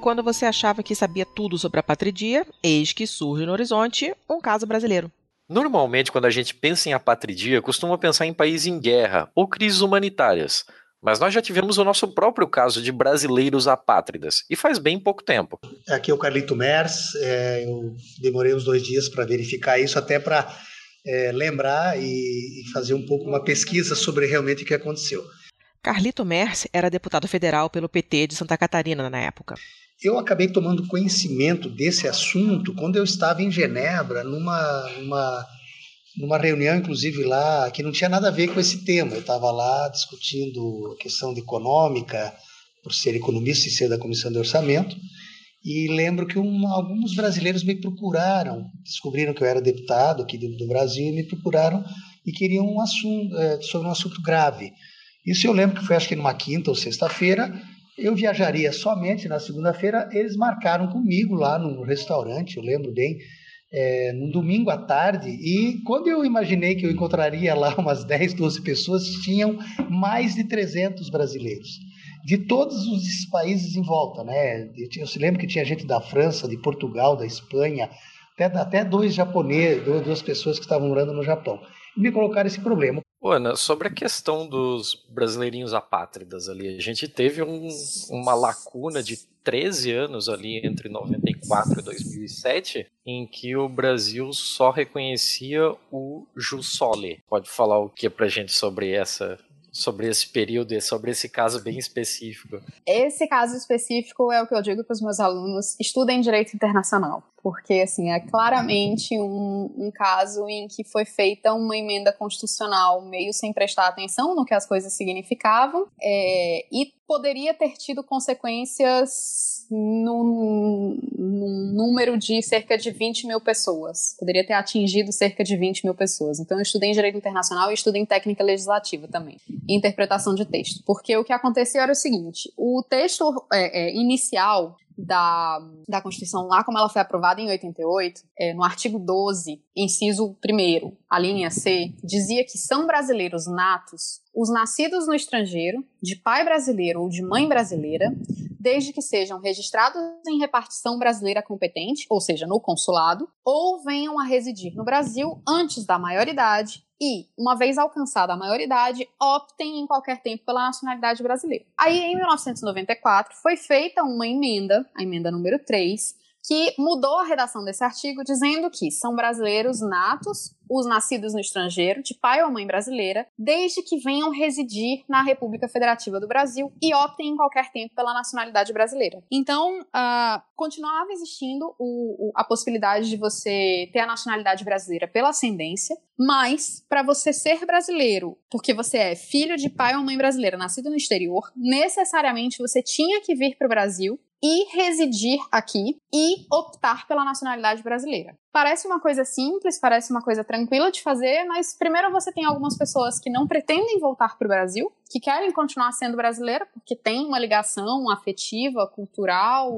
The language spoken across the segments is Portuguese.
quando você achava que sabia tudo sobre a patridia, eis que surge no horizonte um caso brasileiro. Normalmente, quando a gente pensa em apatridia, costuma pensar em países em guerra ou crises humanitárias. Mas nós já tivemos o nosso próprio caso de brasileiros apátridas, e faz bem pouco tempo. Aqui é o Carlito Mers, é, eu demorei uns dois dias para verificar isso, até para é, lembrar e, e fazer um pouco uma pesquisa sobre realmente o que aconteceu. Carlito Merce era deputado federal pelo PT de Santa Catarina na época. Eu acabei tomando conhecimento desse assunto quando eu estava em Genebra, numa, numa, numa reunião, inclusive lá, que não tinha nada a ver com esse tema. Eu estava lá discutindo a questão econômica, por ser economista e ser da Comissão de Orçamento, e lembro que um, alguns brasileiros me procuraram, descobriram que eu era deputado aqui do, Brasil e me procuraram e queriam um assunto, é, sobre um assunto grave. Isso eu lembro que foi acho que numa quinta ou sexta-feira. Eu viajaria somente na segunda-feira. Eles marcaram comigo lá no restaurante, eu lembro bem, é, no domingo à tarde. E quando eu imaginei que eu encontraria lá umas 10, 12 pessoas, tinham mais de 300 brasileiros. De todos os países em volta, né? Eu, eu lembro que tinha gente da França, de Portugal, da Espanha, até, até dois japoneses, duas pessoas que estavam morando no Japão. E me colocaram esse problema. Ana, sobre a questão dos brasileirinhos apátridas ali, a gente teve um, uma lacuna de 13 anos ali entre 94 e 2007, em que o Brasil só reconhecia o Jus Sole. Pode falar o que pra gente sobre essa sobre esse período e sobre esse caso bem específico? Esse caso específico é o que eu digo para os meus alunos: estudem direito internacional porque assim é claramente um, um, caso em que foi feita uma emenda constitucional meio sem prestar atenção no que as coisas significavam é, e poderia ter tido consequências num, número de cerca de 20 mil pessoas. Poderia ter atingido cerca de 20 mil pessoas. Então eu estudei em Direito Internacional e estudei em Técnica Legislativa também, interpretação de texto. Porque o que aconteceu era o seguinte, o texto é, é, inicial da, da Constituição, lá como ela foi aprovada em 88, é, no artigo 12, inciso 1, a linha C, dizia que são brasileiros natos os nascidos no estrangeiro, de pai brasileiro ou de mãe brasileira, desde que sejam registrados em repartição brasileira competente, ou seja, no consulado, ou venham a residir no Brasil antes da maioridade e, uma vez alcançada a maioridade, optem em qualquer tempo pela nacionalidade brasileira. Aí, em 1994, foi feita uma emenda, a emenda número 3, que mudou a redação desse artigo dizendo que são brasileiros natos os nascidos no estrangeiro, de pai ou mãe brasileira, desde que venham residir na República Federativa do Brasil e optem em qualquer tempo pela nacionalidade brasileira. Então, uh, continuava existindo o, o, a possibilidade de você ter a nacionalidade brasileira pela ascendência, mas para você ser brasileiro, porque você é filho de pai ou mãe brasileira nascido no exterior, necessariamente você tinha que vir para o Brasil e residir aqui e optar pela nacionalidade brasileira. Parece uma coisa simples, parece uma coisa tranquila de fazer, mas primeiro você tem algumas pessoas que não pretendem voltar para o Brasil, que querem continuar sendo brasileira porque tem uma ligação afetiva, cultural,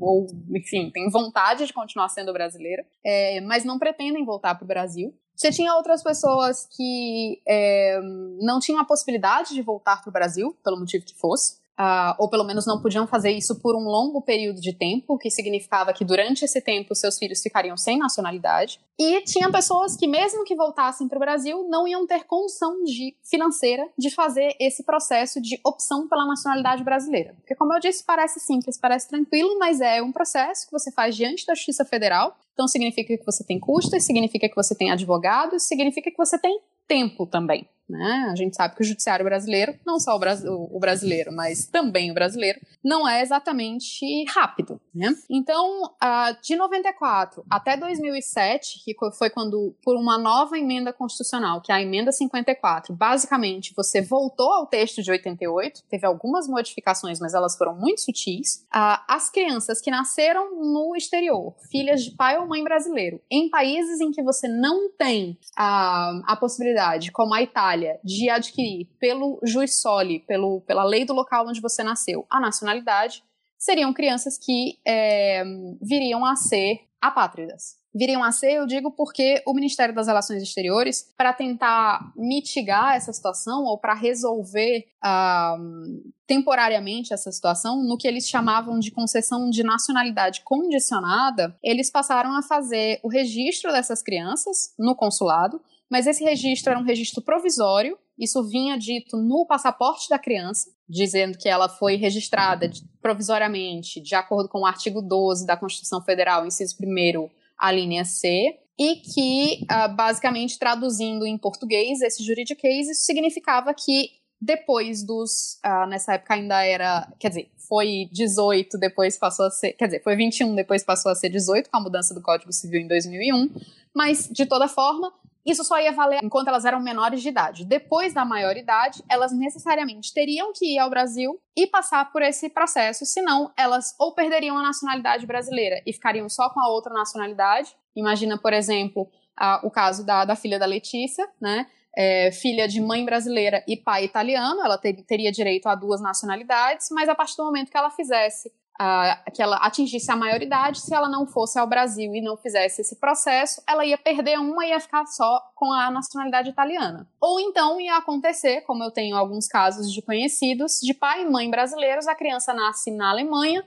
ou enfim, tem vontade de continuar sendo brasileira, é, mas não pretendem voltar para o Brasil. Você tinha outras pessoas que é, não tinham a possibilidade de voltar para o Brasil, pelo motivo que fosse. Uh, ou pelo menos não podiam fazer isso por um longo período de tempo, o que significava que durante esse tempo seus filhos ficariam sem nacionalidade. E tinha pessoas que, mesmo que voltassem para o Brasil, não iam ter condição de, financeira de fazer esse processo de opção pela nacionalidade brasileira. Porque, como eu disse, parece simples, parece tranquilo, mas é um processo que você faz diante da Justiça Federal. Então, significa que você tem custos, significa que você tem advogados, significa que você tem tempo também. Né? A gente sabe que o judiciário brasileiro, não só o, o brasileiro, mas também o brasileiro, não é exatamente rápido, né? Então, uh, de 94 até 2007, que foi quando, por uma nova emenda constitucional, que é a emenda 54, basicamente você voltou ao texto de 88, teve algumas modificações, mas elas foram muito sutis. Uh, as crianças que nasceram no exterior, filhas de pai ou mãe brasileiro, em países em que você não tem uh, a possibilidade, como a Itália, de adquirir pelo juiz soli, pelo, pela lei do local onde você nasceu, a nacionalidade, seriam crianças que é, viriam a ser apátridas. Viriam a ser, eu digo, porque o Ministério das Relações Exteriores, para tentar mitigar essa situação ou para resolver uh, temporariamente essa situação, no que eles chamavam de concessão de nacionalidade condicionada, eles passaram a fazer o registro dessas crianças no consulado mas esse registro era um registro provisório, isso vinha dito no passaporte da criança, dizendo que ela foi registrada provisoriamente, de acordo com o artigo 12 da Constituição Federal, inciso 1 a linha C, e que, uh, basicamente, traduzindo em português, esse juridiquês, isso significava que depois dos. Uh, nessa época ainda era. Quer dizer, foi 18, depois passou a ser. Quer dizer, foi 21, depois passou a ser 18, com a mudança do Código Civil em 2001. Mas, de toda forma, isso só ia valer enquanto elas eram menores de idade. Depois da maioridade, elas necessariamente teriam que ir ao Brasil e passar por esse processo, senão elas ou perderiam a nacionalidade brasileira e ficariam só com a outra nacionalidade. Imagina, por exemplo, a, o caso da, da filha da Letícia, né? É, filha de mãe brasileira e pai italiano, ela ter, teria direito a duas nacionalidades, mas a partir do momento que ela fizesse uh, que ela atingisse a maioridade, se ela não fosse ao Brasil e não fizesse esse processo, ela ia perder uma e ia ficar só com a nacionalidade italiana. Ou então ia acontecer, como eu tenho alguns casos de conhecidos, de pai e mãe brasileiros, a criança nasce na Alemanha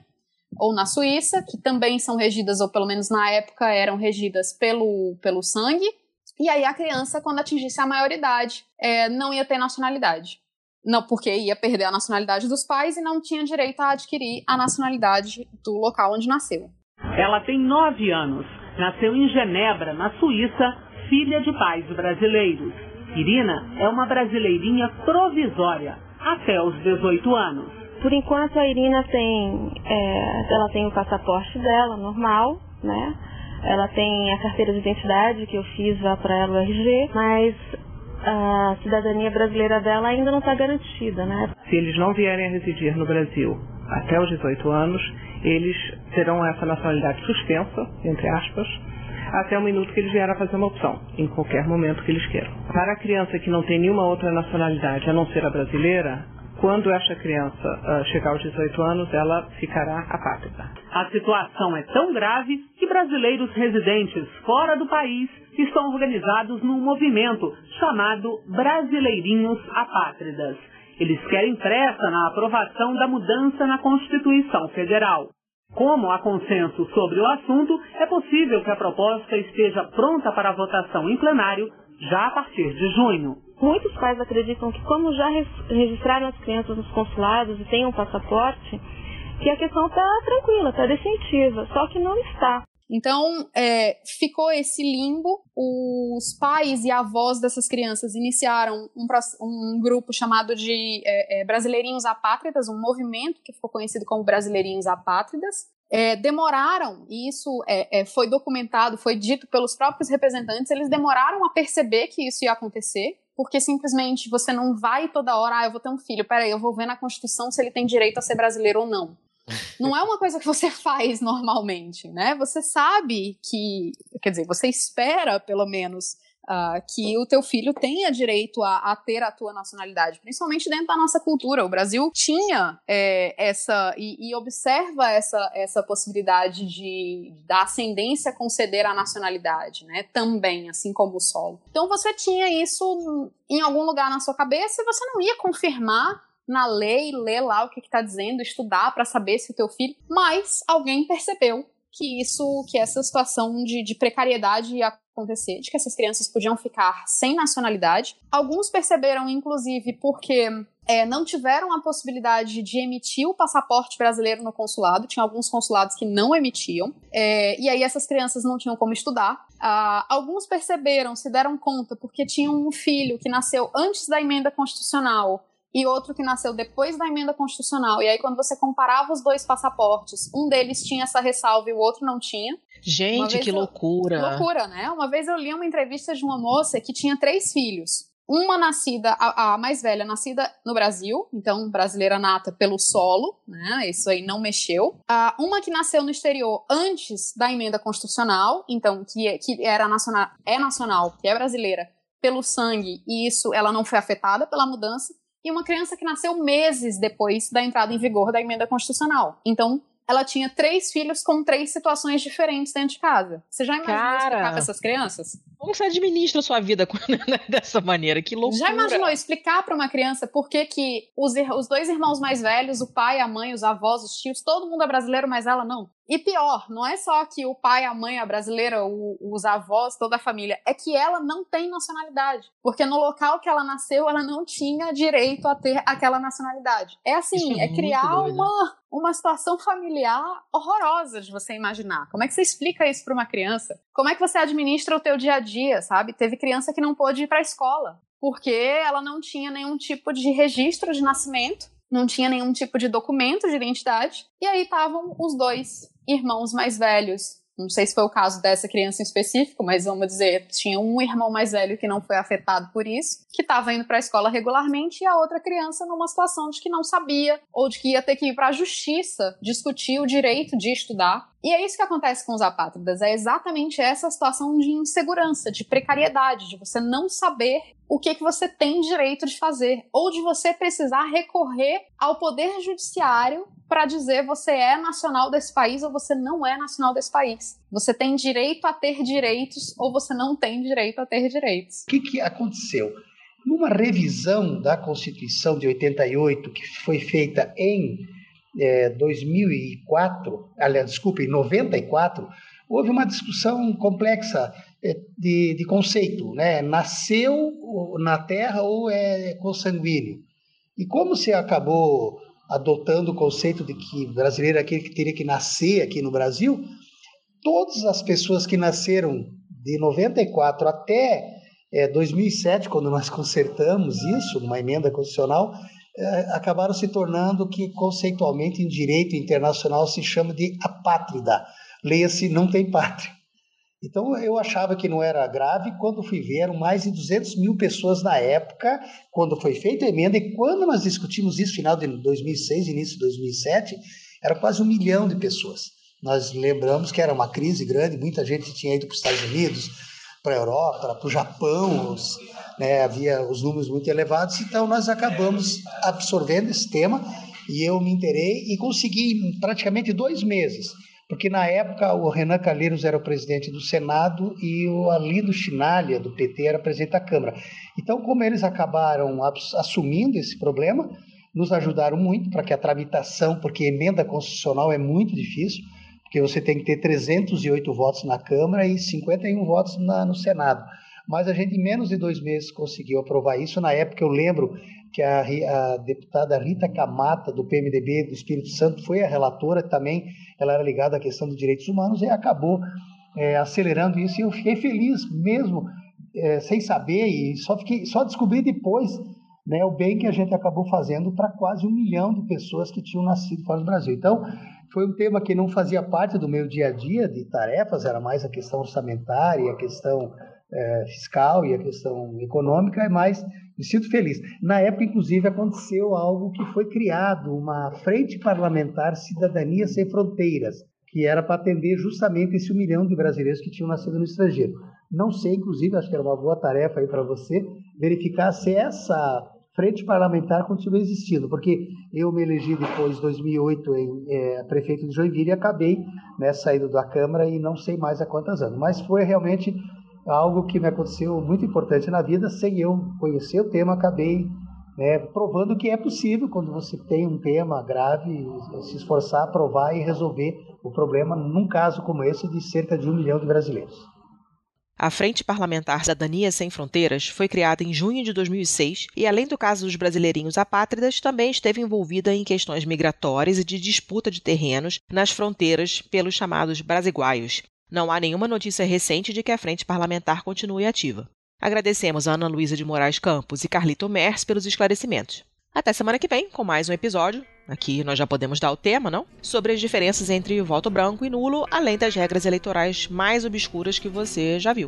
ou na Suíça, que também são regidas, ou pelo menos na época eram regidas pelo, pelo sangue, e aí a criança, quando atingisse a maioridade, é, não ia ter nacionalidade. Não, porque ia perder a nacionalidade dos pais e não tinha direito a adquirir a nacionalidade do local onde nasceu. Ela tem nove anos. Nasceu em Genebra, na Suíça, filha de pais brasileiros. Irina é uma brasileirinha provisória, até os 18 anos. Por enquanto a Irina tem, é, ela tem o passaporte dela, normal, né? Ela tem a carteira de identidade que eu fiz lá para ela o RG, mas a cidadania brasileira dela ainda não está garantida, né? Se eles não vierem a residir no Brasil até os 18 anos, eles terão essa nacionalidade suspensa, entre aspas, até o minuto que eles vieram a fazer uma opção, em qualquer momento que eles queiram. Para a criança que não tem nenhuma outra nacionalidade a não ser a brasileira, quando esta criança uh, chegar aos 18 anos, ela ficará apátrida. A situação é tão grave que brasileiros residentes fora do país estão organizados num movimento chamado Brasileirinhos Apátridas. Eles querem pressa na aprovação da mudança na Constituição Federal. Como há consenso sobre o assunto, é possível que a proposta esteja pronta para votação em plenário já a partir de junho. Muitos pais acreditam que, como já registraram as crianças nos consulados e têm um passaporte, que a questão está tranquila, está definitiva, só que não está. Então, é, ficou esse limbo. Os pais e avós dessas crianças iniciaram um, um grupo chamado de é, é, Brasileirinhos Apátridas, um movimento que ficou conhecido como Brasileirinhos Apátridas. É, demoraram, e isso é, é, foi documentado, foi dito pelos próprios representantes, eles demoraram a perceber que isso ia acontecer, porque simplesmente você não vai toda hora, ah, eu vou ter um filho, peraí, eu vou ver na Constituição se ele tem direito a ser brasileiro ou não. Não é uma coisa que você faz normalmente, né? Você sabe que, quer dizer, você espera pelo menos uh, que o teu filho tenha direito a, a, ter a tua nacionalidade, principalmente dentro da nossa cultura. O Brasil tinha é, essa e, e, observa essa, essa possibilidade de da ascendência conceder a nacionalidade, né? Também, assim como o solo. Então você tinha isso em algum lugar na sua cabeça e você não ia confirmar na lei, ler lá o que está dizendo, estudar para saber se o teu filho. Mas alguém percebeu que isso, que essa situação de, de precariedade ia acontecer, de que essas crianças podiam ficar sem nacionalidade. Alguns perceberam, inclusive, porque é, não tiveram a possibilidade de emitir o passaporte brasileiro no consulado. Tinha alguns consulados que não emitiam. É, e aí essas crianças não tinham como estudar. Ah, alguns perceberam, se deram conta, porque tinham um filho que nasceu antes da emenda constitucional e outro que nasceu depois da emenda constitucional. E aí, quando você comparava os dois passaportes, um deles tinha essa ressalva e o outro não tinha. Gente, que loucura! Eu, loucura, né? Uma vez eu li uma entrevista de uma moça que tinha três filhos. Uma nascida, a, a, mais velha, nascida no Brasil, então brasileira nata pelo solo, né? Isso aí não mexeu. Uh, uma que nasceu no exterior antes da emenda constitucional, então que, é, que era nacional, é nacional, que é brasileira, pelo sangue, e isso ela não foi afetada pela mudança e uma criança que nasceu meses depois da entrada em vigor da emenda constitucional. Então, ela tinha três filhos com três situações diferentes dentro de casa. Você já imaginou Cara, explicar para essas crianças? Como você administra sua vida dessa maneira? Que loucura. Já imaginou explicar para uma criança por que, que os, os dois irmãos mais velhos, o pai, a mãe, os avós, os tios, todo mundo é brasileiro, mas ela não? E pior, não é só que o pai, a mãe, a brasileira, o, os avós, toda a família, é que ela não tem nacionalidade. Porque no local que ela nasceu, ela não tinha direito a ter aquela nacionalidade. É assim, é, é criar uma, uma situação familiar horrorosa de você imaginar. Como é que você explica isso para uma criança? Como é que você administra o teu dia a dia, sabe? Teve criança que não pôde ir para a escola porque ela não tinha nenhum tipo de registro de nascimento, não tinha nenhum tipo de documento de identidade, e aí estavam os dois irmãos mais velhos. Não sei se foi o caso dessa criança em específico, mas vamos dizer, tinha um irmão mais velho que não foi afetado por isso, que estava indo para a escola regularmente, e a outra criança numa situação de que não sabia, ou de que ia ter que ir para a justiça discutir o direito de estudar. E é isso que acontece com os apátridas, é exatamente essa situação de insegurança, de precariedade, de você não saber o que, que você tem direito de fazer, ou de você precisar recorrer ao poder judiciário para dizer você é nacional desse país ou você não é nacional desse país. Você tem direito a ter direitos ou você não tem direito a ter direitos. O que, que aconteceu? Numa revisão da Constituição de 88, que foi feita em é, 2004, aliás, desculpe, em 94, houve uma discussão complexa é, de, de conceito, né? Nasceu na Terra ou é consanguíneo? E como se acabou adotando o conceito de que brasileiro é aquele que teria que nascer aqui no Brasil, todas as pessoas que nasceram de 94 até é, 2007, quando nós consertamos isso, uma emenda constitucional, acabaram se tornando que conceitualmente em direito internacional se chama de apátrida. Leia-se não tem pátria. Então eu achava que não era grave, quando fui ver eram mais de 200 mil pessoas na época, quando foi feita a emenda, e quando nós discutimos isso, final de 2006, início de 2007, era quase um milhão de pessoas. Nós lembramos que era uma crise grande, muita gente tinha ido para os Estados Unidos, para a Europa, para o Japão, os, né, havia os números muito elevados, então nós acabamos absorvendo esse tema e eu me interei e consegui em praticamente dois meses porque na época o Renan Calheiros era o presidente do Senado e o Alindo Chinalha, do PT, era presidente da Câmara. Então, como eles acabaram assumindo esse problema, nos ajudaram muito para que a tramitação, porque emenda constitucional é muito difícil, porque você tem que ter 308 votos na Câmara e 51 votos na, no Senado. Mas a gente, em menos de dois meses, conseguiu aprovar isso. Na época, eu lembro que a, a, deputada Rita Camata, do PMDB do Espírito Santo, foi a relatora também, ela era ligada à questão dos direitos humanos e acabou é, acelerando isso. E eu fiquei feliz mesmo, é, sem saber, e só, fiquei, só descobri depois né, o bem que a gente acabou fazendo para quase um milhão de pessoas que tinham nascido fora do Brasil. Então, foi um tema que não fazia parte do meu dia a dia de tarefas, era mais a questão orçamentária, a questão é, fiscal e a questão econômica, mas me sinto feliz. Na época, inclusive, aconteceu algo que foi criado, uma frente parlamentar Cidadania Sem Fronteiras, que era para atender justamente esse um milhão de brasileiros que tinham nascido no estrangeiro. Não sei, inclusive, acho que era uma boa tarefa aí para você, verificar se essa frente parlamentar continua existindo, porque eu me elegi depois, de 2008, em é, prefeito de Joinville e acabei né, saindo da Câmara e não sei mais há quantos anos. Mas foi realmente algo que me aconteceu muito importante na vida, sem eu conhecer o tema, acabei né, provando que é possível, quando você tem um tema grave, se esforçar, provar e resolver o problema, num caso como esse, de cerca de um milhão de brasileiros. A Frente Parlamentar Cidadania Sem Fronteiras foi criada em junho de 2006 e, além do caso dos brasileirinhos apátridas, também esteve envolvida em questões migratórias e de disputa de terrenos nas fronteiras pelos chamados brasiguaios. Não há nenhuma notícia recente de que a Frente Parlamentar continue ativa. Agradecemos a Ana Luísa de Moraes Campos e Carlito Mers pelos esclarecimentos. Até semana que vem com mais um episódio. Aqui nós já podemos dar o tema, não? Sobre as diferenças entre voto branco e nulo, além das regras eleitorais mais obscuras que você já viu.